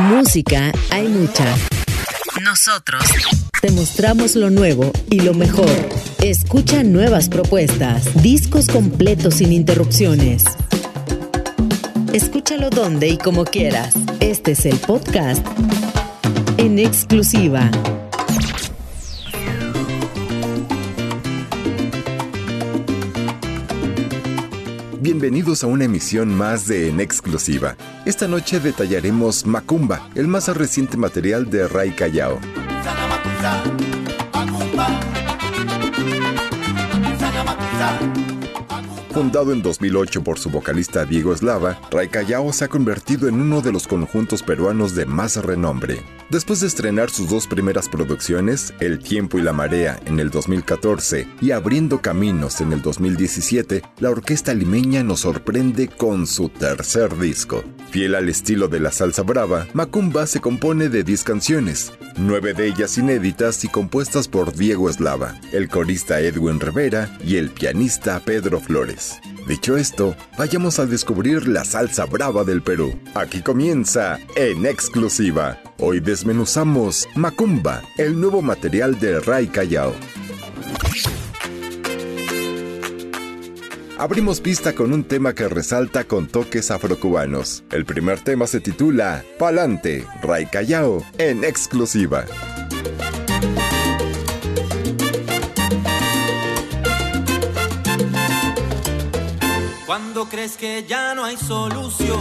Música hay mucha. Nosotros te mostramos lo nuevo y lo mejor. Escucha nuevas propuestas, discos completos sin interrupciones. Escúchalo donde y como quieras. Este es el podcast en exclusiva. Bienvenidos a una emisión más de En Exclusiva. Esta noche detallaremos Macumba, el más reciente material de Ray Callao. Fundado en 2008 por su vocalista Diego Eslava, Ray Callao se ha convertido en uno de los conjuntos peruanos de más renombre. Después de estrenar sus dos primeras producciones, El tiempo y la marea en el 2014 y Abriendo Caminos en el 2017, la orquesta limeña nos sorprende con su tercer disco. Fiel al estilo de la salsa brava, Macumba se compone de 10 canciones, nueve de ellas inéditas y compuestas por Diego Eslava, el corista Edwin Rivera y el pianista Pedro Flores. Dicho esto, vayamos a descubrir la salsa brava del Perú. Aquí comienza en exclusiva. Hoy desmenuzamos Macumba, el nuevo material de Ray Callao. Abrimos pista con un tema que resalta con toques afrocubanos. El primer tema se titula Palante, Ray Callao, en exclusiva. Cuando crees que ya no hay soluciones,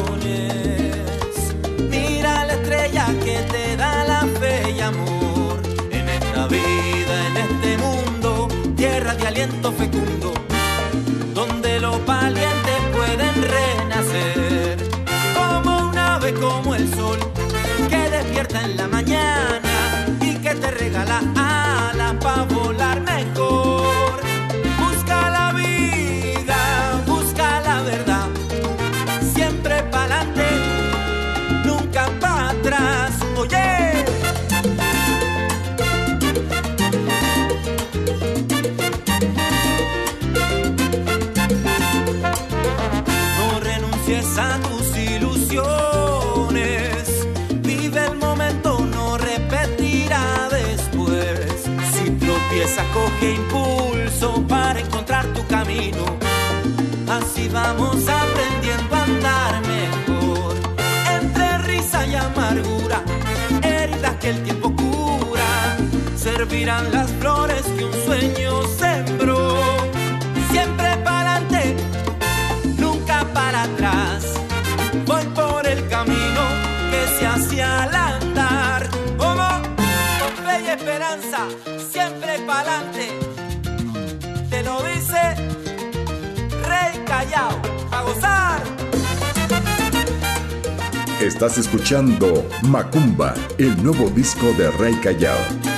mira la estrella que te da la fe y amor. En esta vida, en este mundo, tierra de aliento fecundo donde los valientes pueden renacer, como un ave como el sol, que despierta en la mañana Así vamos aprendiendo a andar mejor. Entre risa y amargura, heridas que el tiempo cura. Servirán las flores que un sueño sembró. Siempre para adelante nunca para atrás. Voy por el camino que se hacia al Estás escuchando Macumba, el nuevo disco de Ray Callao.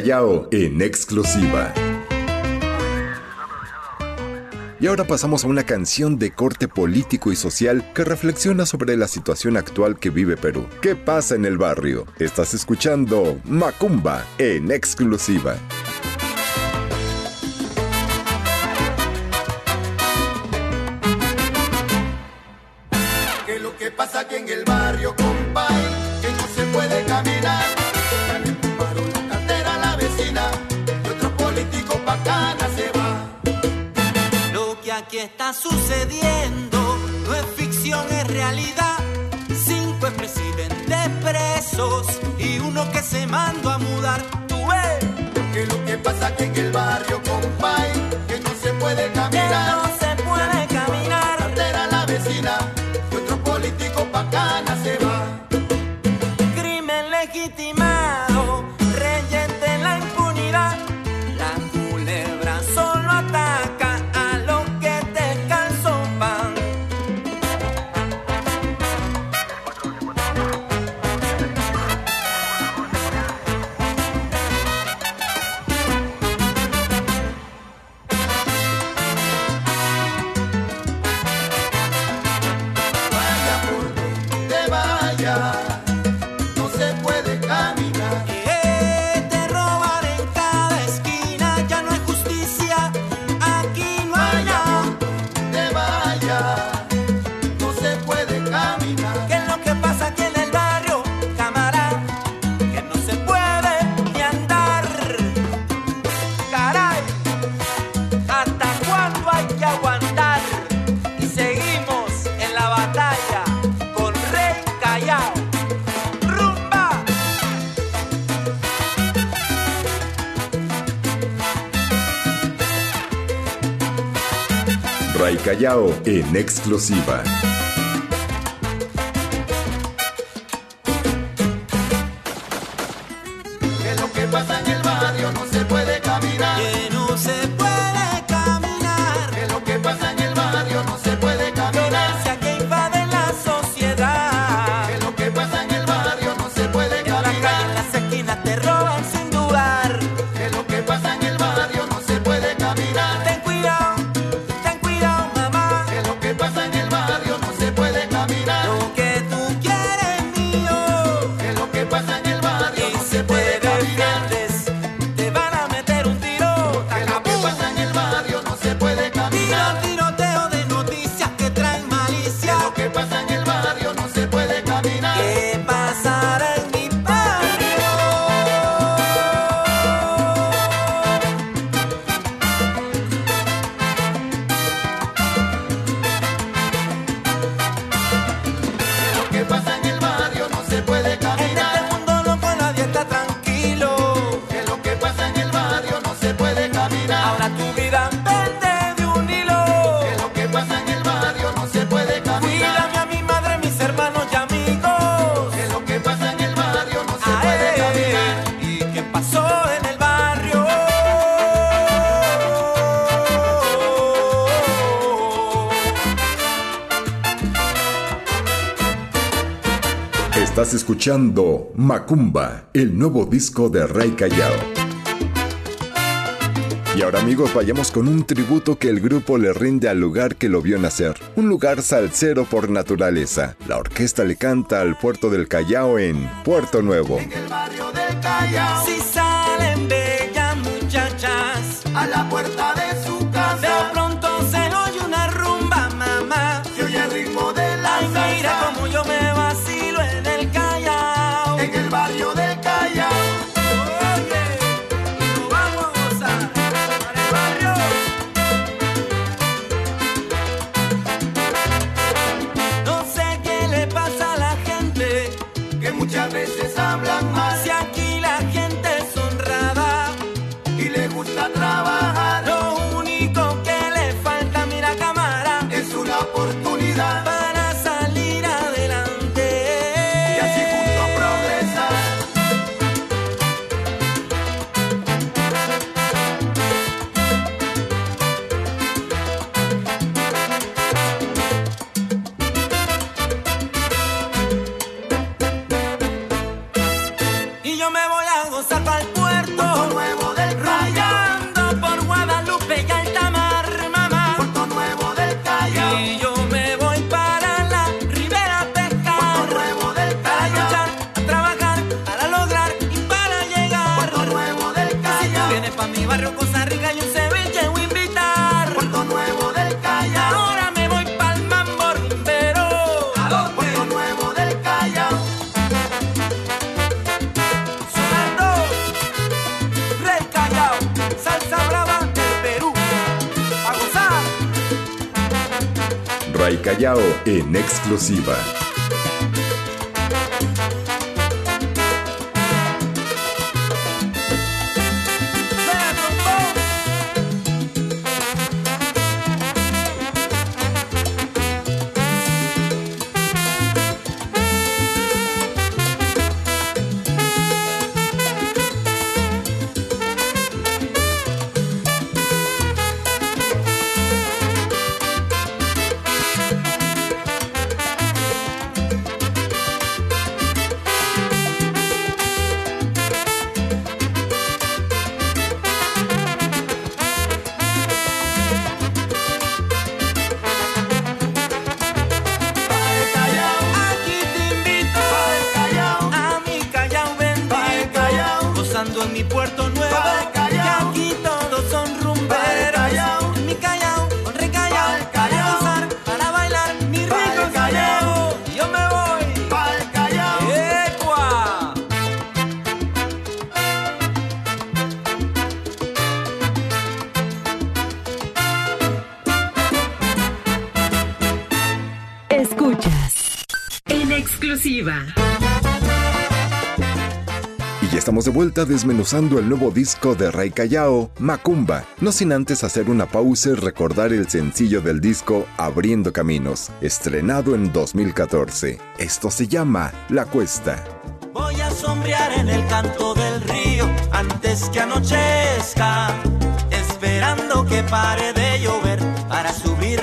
Callao en exclusiva. Y ahora pasamos a una canción de corte político y social que reflexiona sobre la situación actual que vive Perú. ¿Qué pasa en el barrio? Estás escuchando Macumba en exclusiva. está sucediendo no es ficción, es realidad. Cinco expresidentes presos y uno que se mandó a mudar. Tú ves que lo que pasa que en el barrio, compadre. Callao en exclusiva. escuchando Macumba, el nuevo disco de Rey Callao. Y ahora amigos vayamos con un tributo que el grupo le rinde al lugar que lo vio nacer, un lugar salsero por naturaleza. La orquesta le canta al puerto del Callao en Puerto Nuevo. En el barrio del Callao. Exclusiva. Vuelta desmenuzando el nuevo disco de Ray Callao, Macumba, no sin antes hacer una pausa y recordar el sencillo del disco Abriendo Caminos, estrenado en 2014. Esto se llama La Cuesta. Voy a sombrear en el canto del río antes que anochezca, esperando que pare de llover para subir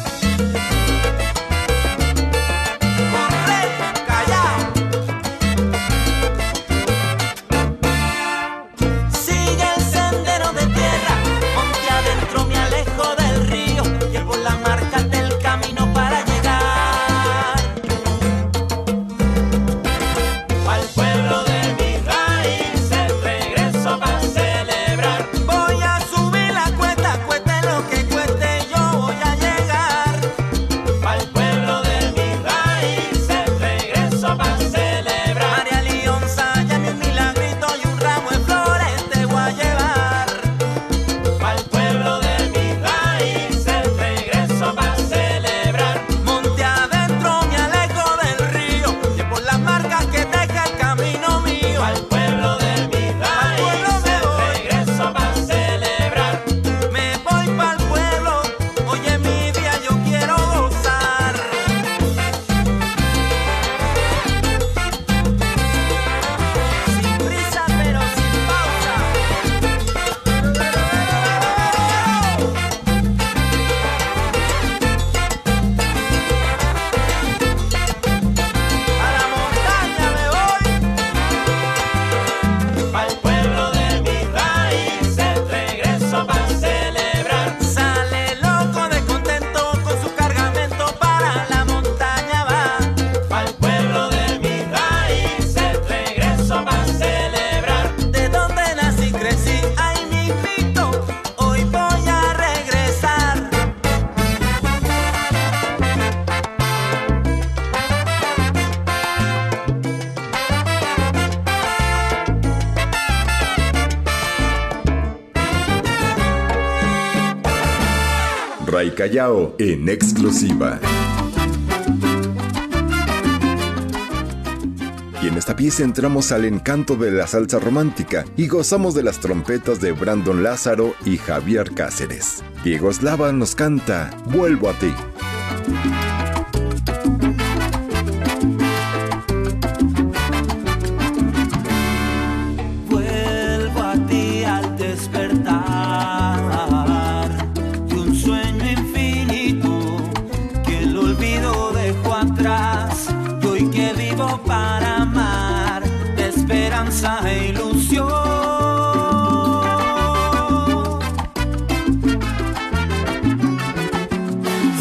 Callao en exclusiva. Y en esta pieza entramos al encanto de la salsa romántica y gozamos de las trompetas de Brandon Lázaro y Javier Cáceres. Diego Slava nos canta Vuelvo a ti.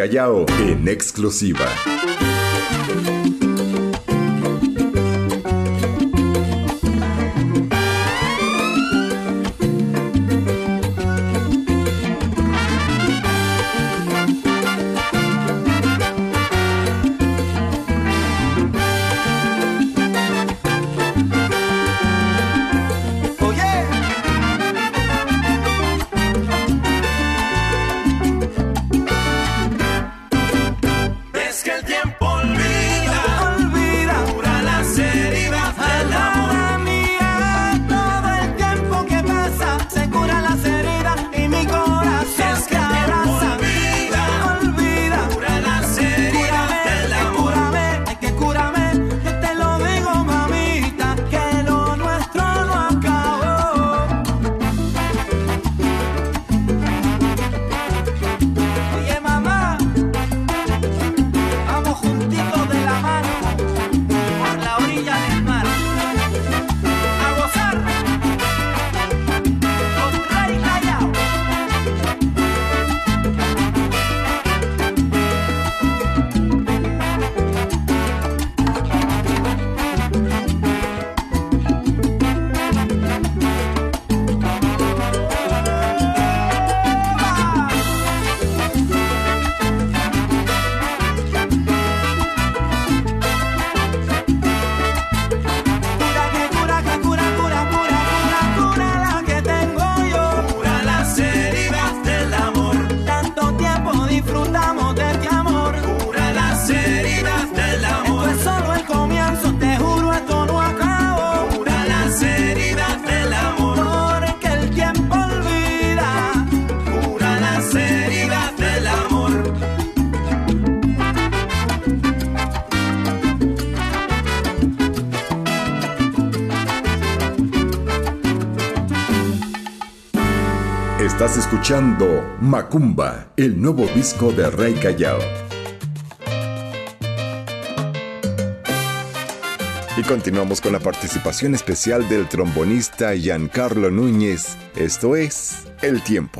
que el tiempo Macumba, el nuevo disco de Rey Callao. Y continuamos con la participación especial del trombonista Giancarlo Núñez. Esto es El Tiempo.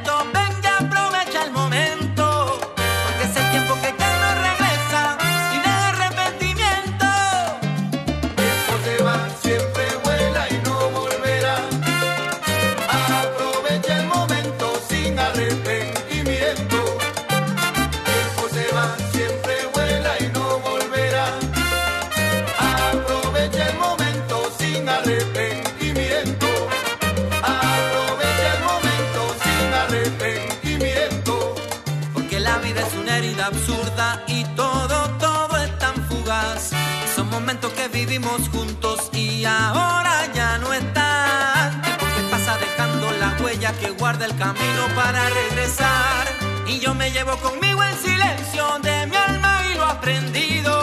guarda el camino para regresar. Y yo me llevo conmigo el silencio de mi alma y lo aprendido.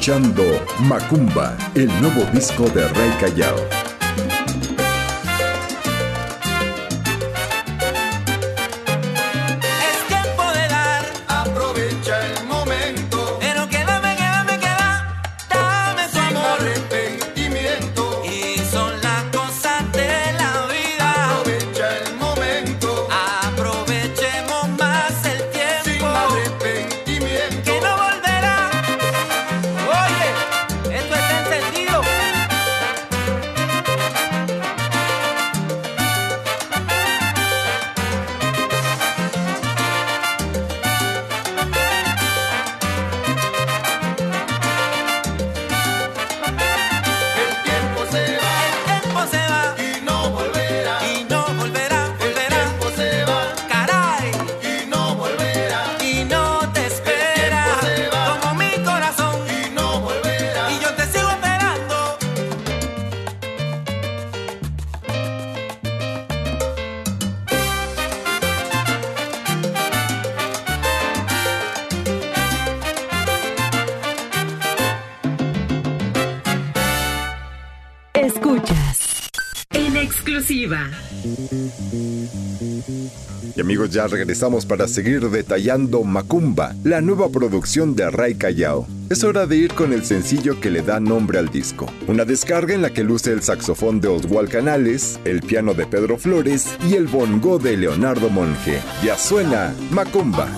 Escuchando Macumba, el nuevo disco de Rey Callao. Ya regresamos para seguir detallando Macumba, la nueva producción de Ray Callao. Es hora de ir con el sencillo que le da nombre al disco. Una descarga en la que luce el saxofón de Oswald Canales, el piano de Pedro Flores y el bongo de Leonardo Monge. Ya suena Macumba.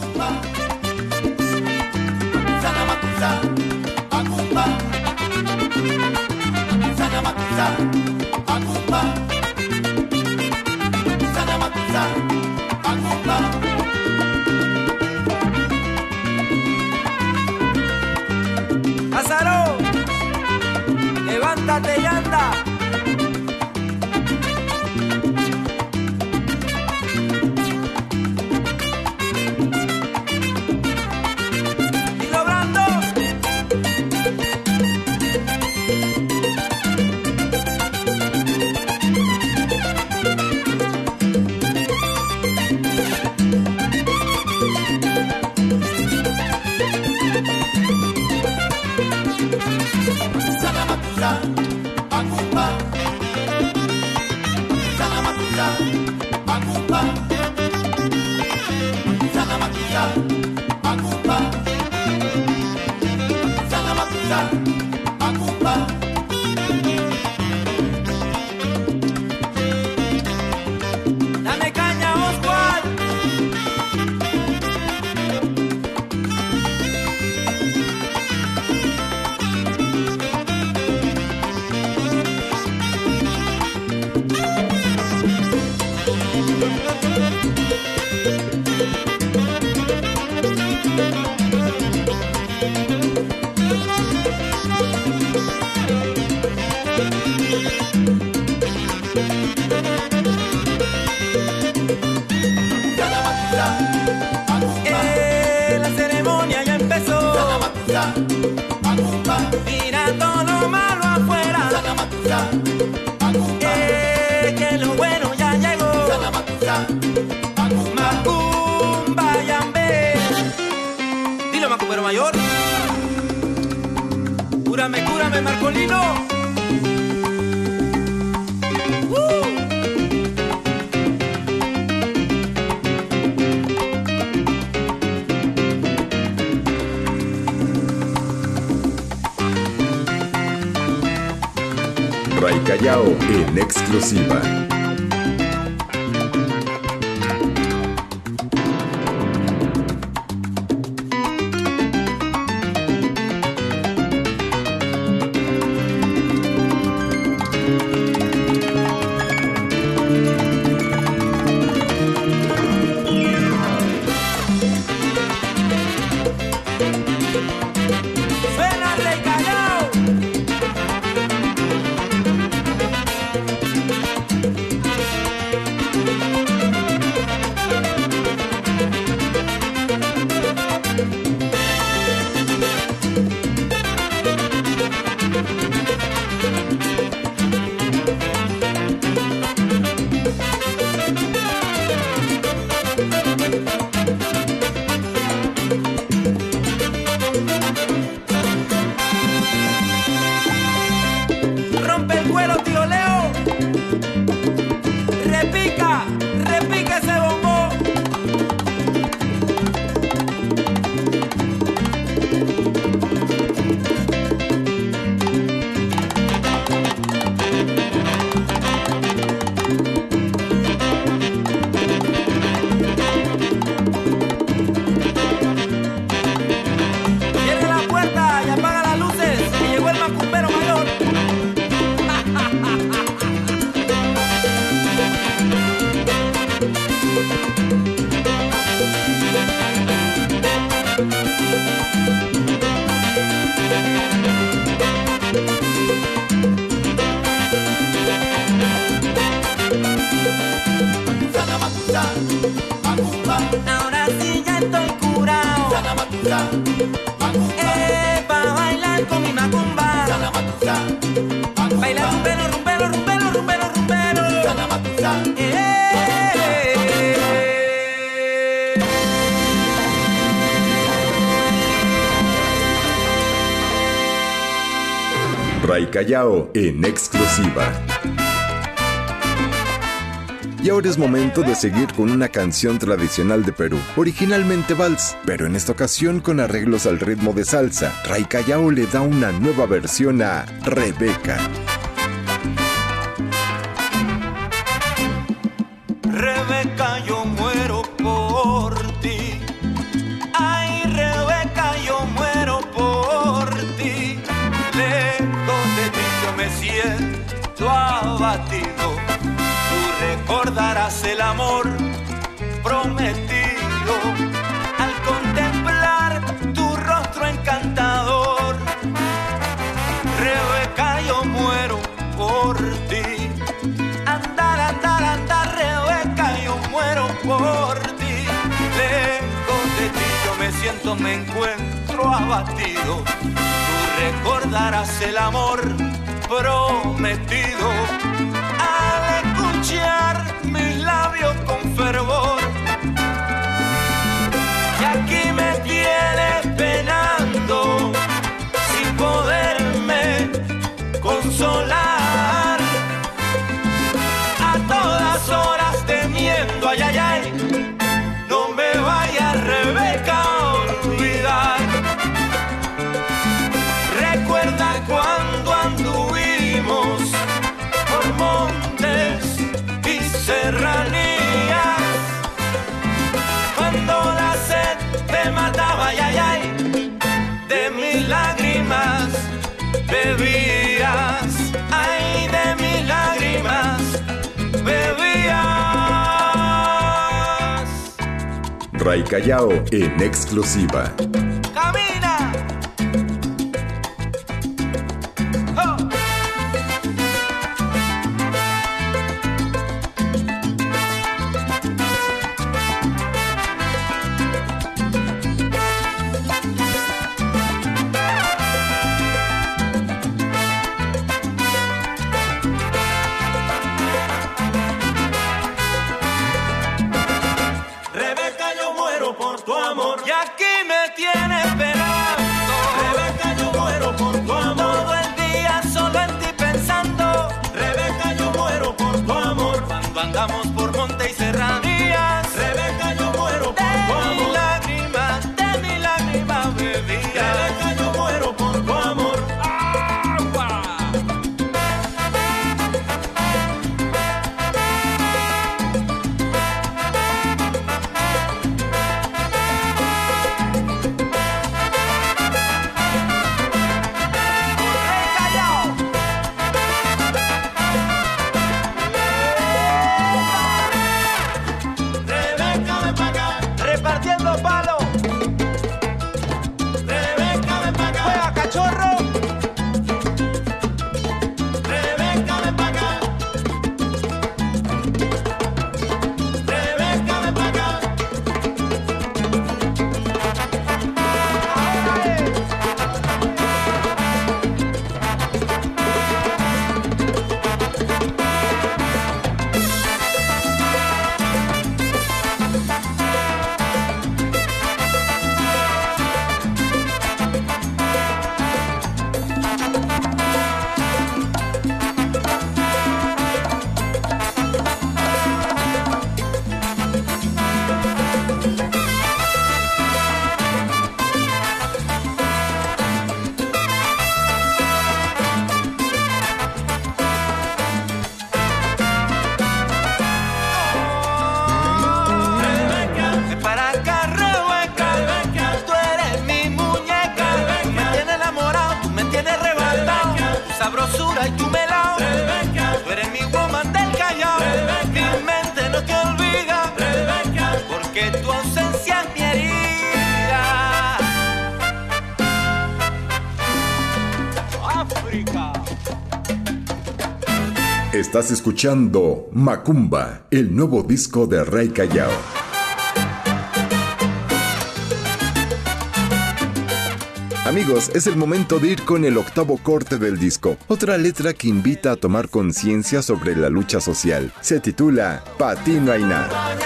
Callao en exclusiva. Callao en exclusiva. Y ahora es momento de seguir con una canción tradicional de Perú, originalmente vals, pero en esta ocasión con arreglos al ritmo de salsa. Ray Callao le da una nueva versión a Rebeca. Rebeca, yo muero por ti. Andar, andar, andar, Rebeca, yo muero por ti. Lejos de ti yo me siento, me encuentro abatido. Tú recordarás el amor prometido Ray Callao en exclusiva. Escuchando Macumba, el nuevo disco de Rey Callao. Amigos, es el momento de ir con el octavo corte del disco, otra letra que invita a tomar conciencia sobre la lucha social. Se titula Pa' ti no hay nada.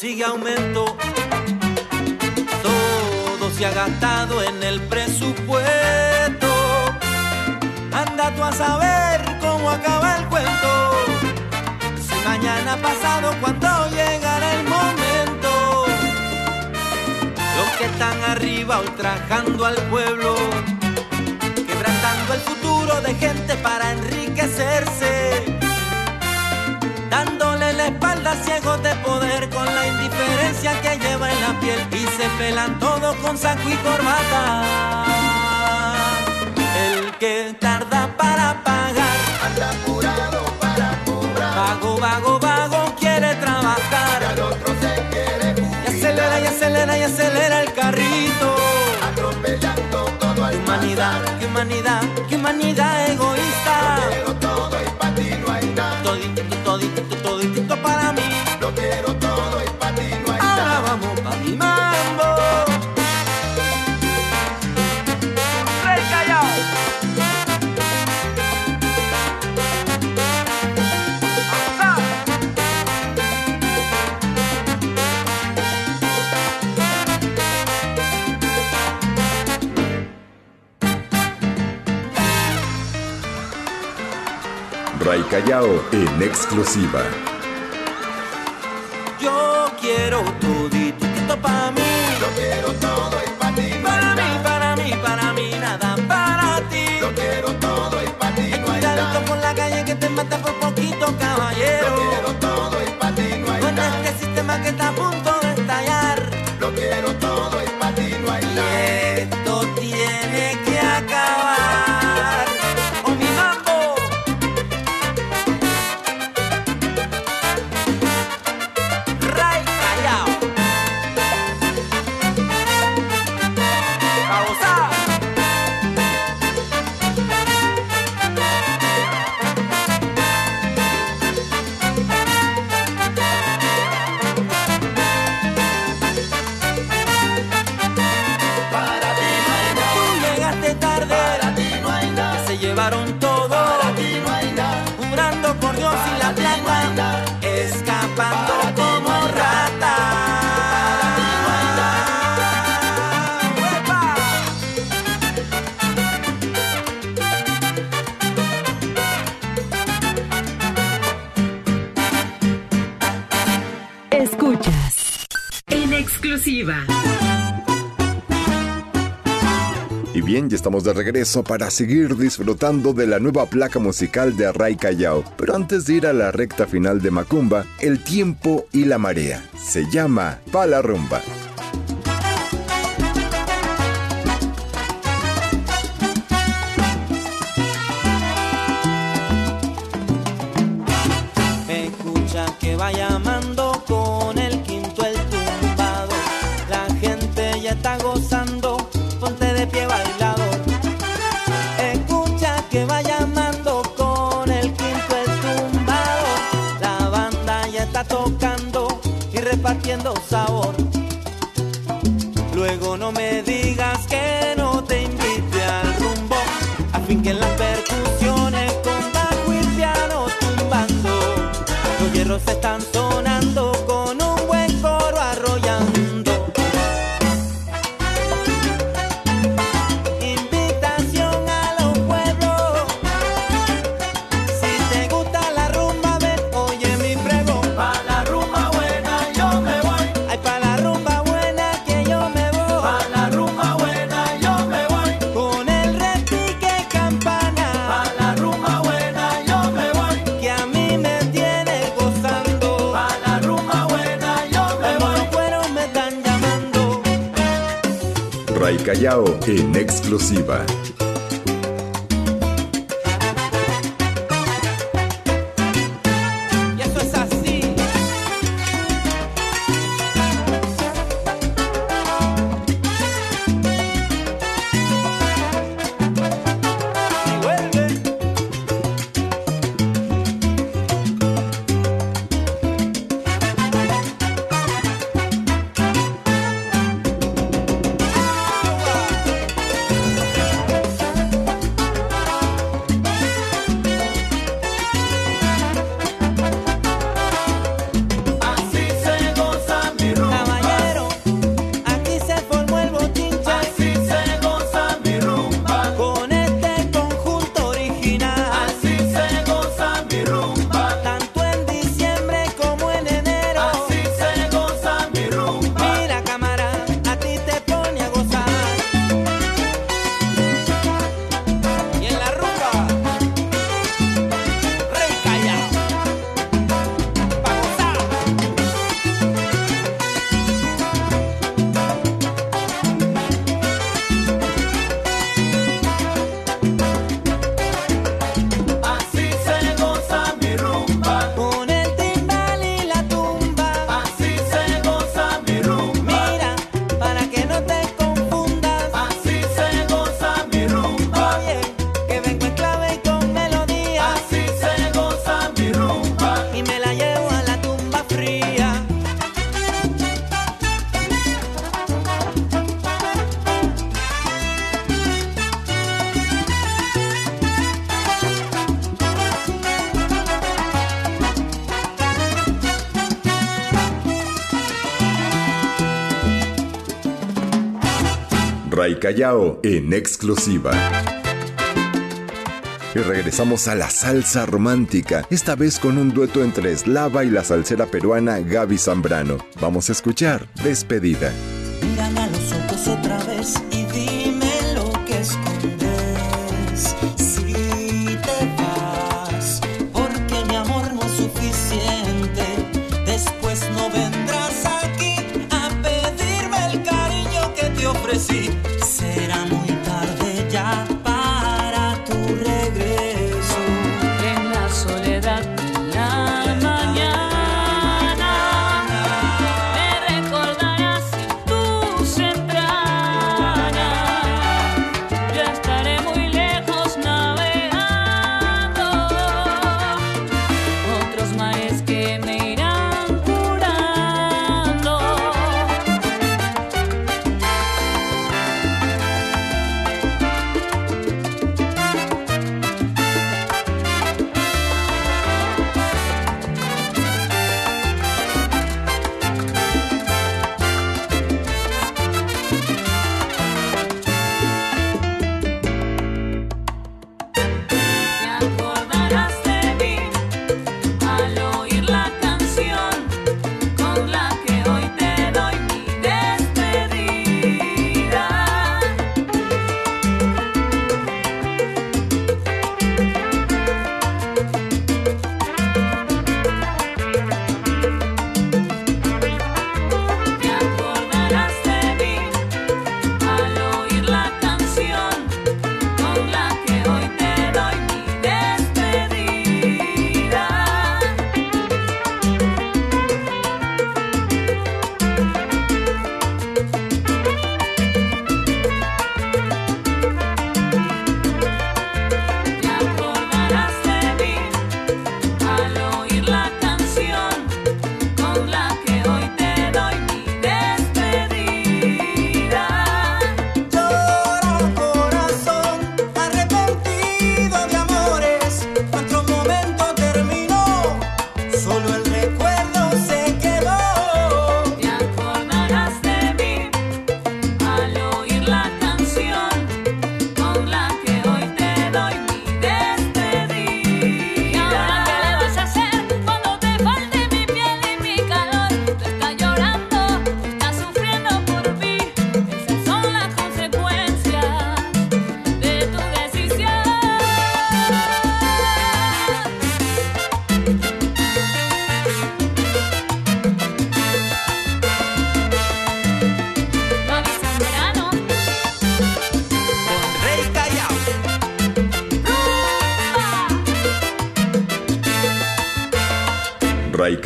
Consigue aumento. Todo se ha gastado en el presupuesto. Anda tú a saber cómo acaba el cuento. Si mañana pasado, cuando llegará el momento. Los que están arriba ultrajando al pueblo, quebrantando el futuro de gente para enriquecerse dándole espalda a ciegos de poder con la indiferencia que lleva en la piel y se pelan todo con saco y corbata. El que tarda para pagar, Anda apurado para cobrar. vago, vago, vago, quiere Y trabajar. al otro se quiere Y acelera y acelera y acelera el carrito. Atropellando todo al humanidad, humanidad Callao en exclusiva. Yo quiero toditito para mí. Lo quiero todo y pa' ti Para mí, para mí, para mí, nada para ti. Lo quiero todo y pa' ti nada. con la calle que te mata por de regreso para seguir disfrutando de la nueva placa musical de Ray Callao. Pero antes de ir a la recta final de Macumba, el tiempo y la marea. Se llama Pala Rumba. Sabor. Luego no me digas que no te invite al rumbo, a fin que en las percusiones con bajo y piano tumbando, los hierros están sonando Callao en exclusiva. Callao en exclusiva. Y regresamos a la salsa romántica, esta vez con un dueto entre Slava y la salsera peruana Gaby Zambrano. Vamos a escuchar Despedida.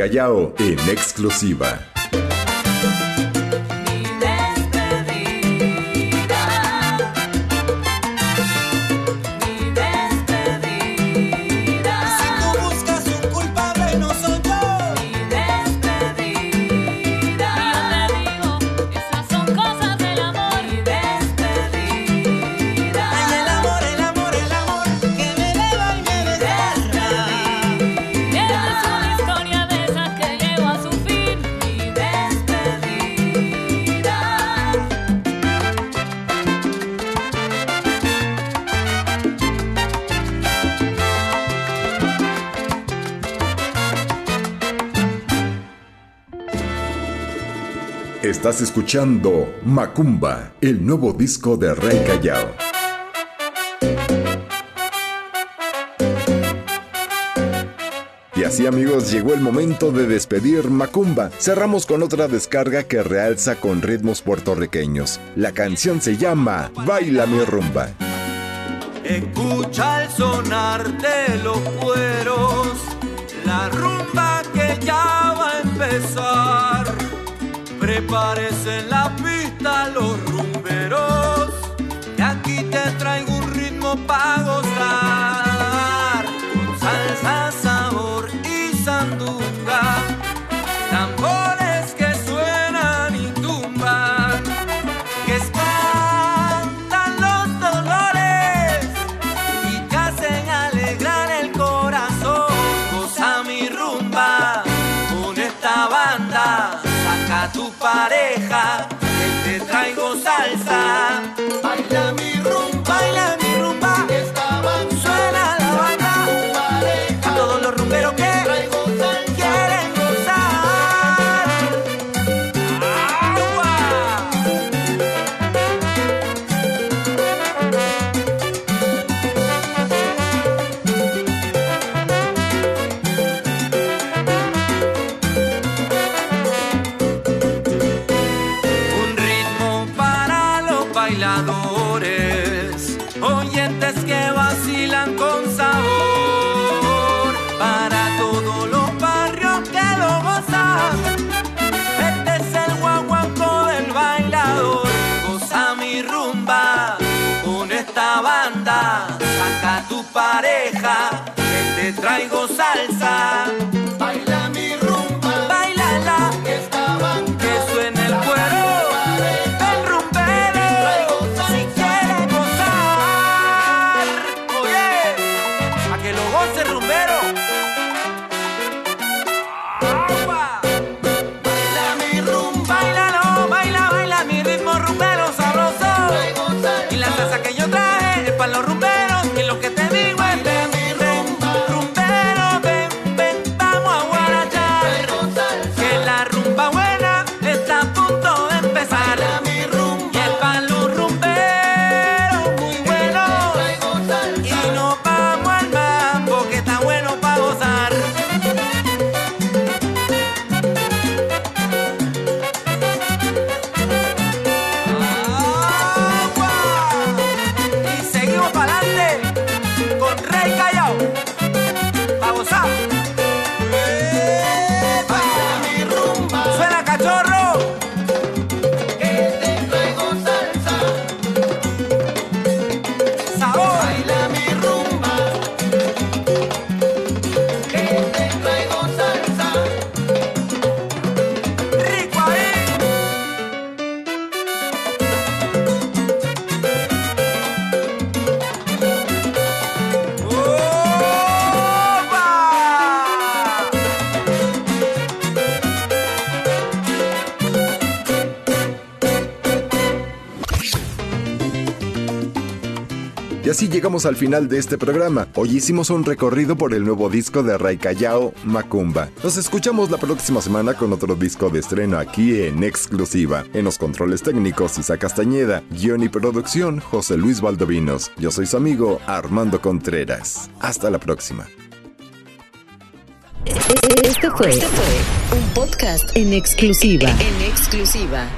Callao en exclusiva. Estás escuchando Macumba, el nuevo disco de Rey Callao. Y así amigos, llegó el momento de despedir Macumba. Cerramos con otra descarga que realza con ritmos puertorriqueños. La canción se llama Baila mi rumba. Escucha el sonar de los cueros, la rumba que ya va a empezar Prepárese en la pista los rumberos, y aquí te traigo un ritmo para gozar. Con salsa, sabor y sandunga, pareja, te traigo salsa. Traigo salsa. Al final de este programa. Hoy hicimos un recorrido por el nuevo disco de Ray Callao, Macumba. Nos escuchamos la próxima semana con otro disco de estreno aquí en exclusiva. En los controles técnicos, Isa Castañeda, guion y producción, José Luis Valdovinos. Yo soy su amigo Armando Contreras. Hasta la próxima. Este fue un podcast en exclusiva. En exclusiva